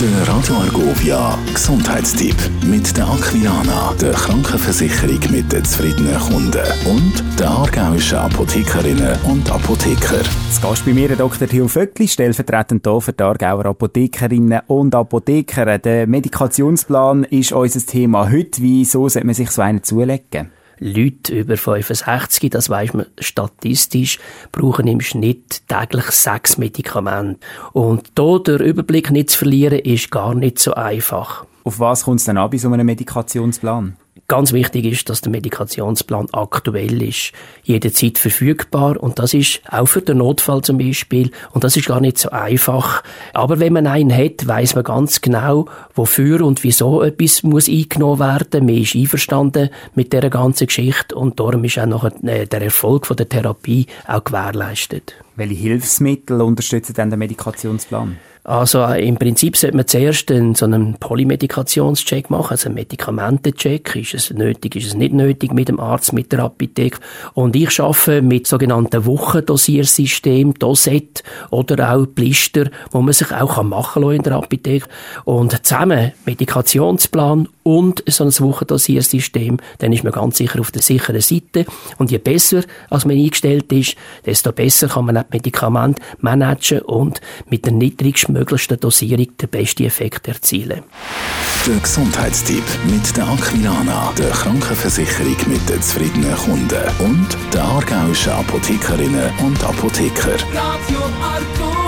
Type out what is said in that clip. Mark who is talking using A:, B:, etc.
A: Der Radio Argovia Gesundheitstipp mit der Aquilana, der Krankenversicherung mit den zufriedenen Kunden und der aargauischen Apothekerinnen und Apotheker.
B: Das Gast bei mir Dr. Theo Vöckli, stellvertretend hier für die Aargauer Apothekerinnen und Apotheker. Der Medikationsplan ist unser Thema heute. Wieso sollte man sich so einen zulegen?
C: Leute über 65, das weiß man statistisch, brauchen im Schnitt täglich sechs Medikamente. Und da der Überblick nicht zu verlieren, ist gar nicht so einfach.
B: Auf was kommt es denn an bei so einem Medikationsplan?
C: Ganz wichtig ist, dass der Medikationsplan aktuell ist, jederzeit verfügbar und das ist auch für den Notfall zum Beispiel und das ist gar nicht so einfach. Aber wenn man einen hat, weiß man ganz genau, wofür und wieso etwas muss eingenommen werden. Man ist einverstanden mit der ganzen Geschichte und darum ist auch noch äh, der Erfolg von der Therapie auch gewährleistet.
B: Welche Hilfsmittel unterstützen denn den Medikationsplan?
C: Also äh, im Prinzip sollte man zuerst einen, so einen Polymedikationscheck machen, also einen Medikamentencheck. Ist es nötig, ist es nicht nötig mit dem Arzt, mit der Apotheke. Und ich arbeite mit sogenannten Wochendosiersystem, Dosette oder auch Blister, wo man sich auch machen kann in der Apotheke. Und zusammen Medikationsplan und so ein Wochendosiersystem, dann ist man ganz sicher auf der sicheren Seite. Und je besser als man eingestellt ist, desto besser kann man auch Medikamente managen und mit der niedrigstmöglichsten Dosierung den besten Effekt erzielen.
A: Der Gesundheitstipp mit der Aquilana, der Krankenversicherung mit den zufriedenen Kunden und der aargauischen Apothekerinnen und Apotheker. Radio Arco.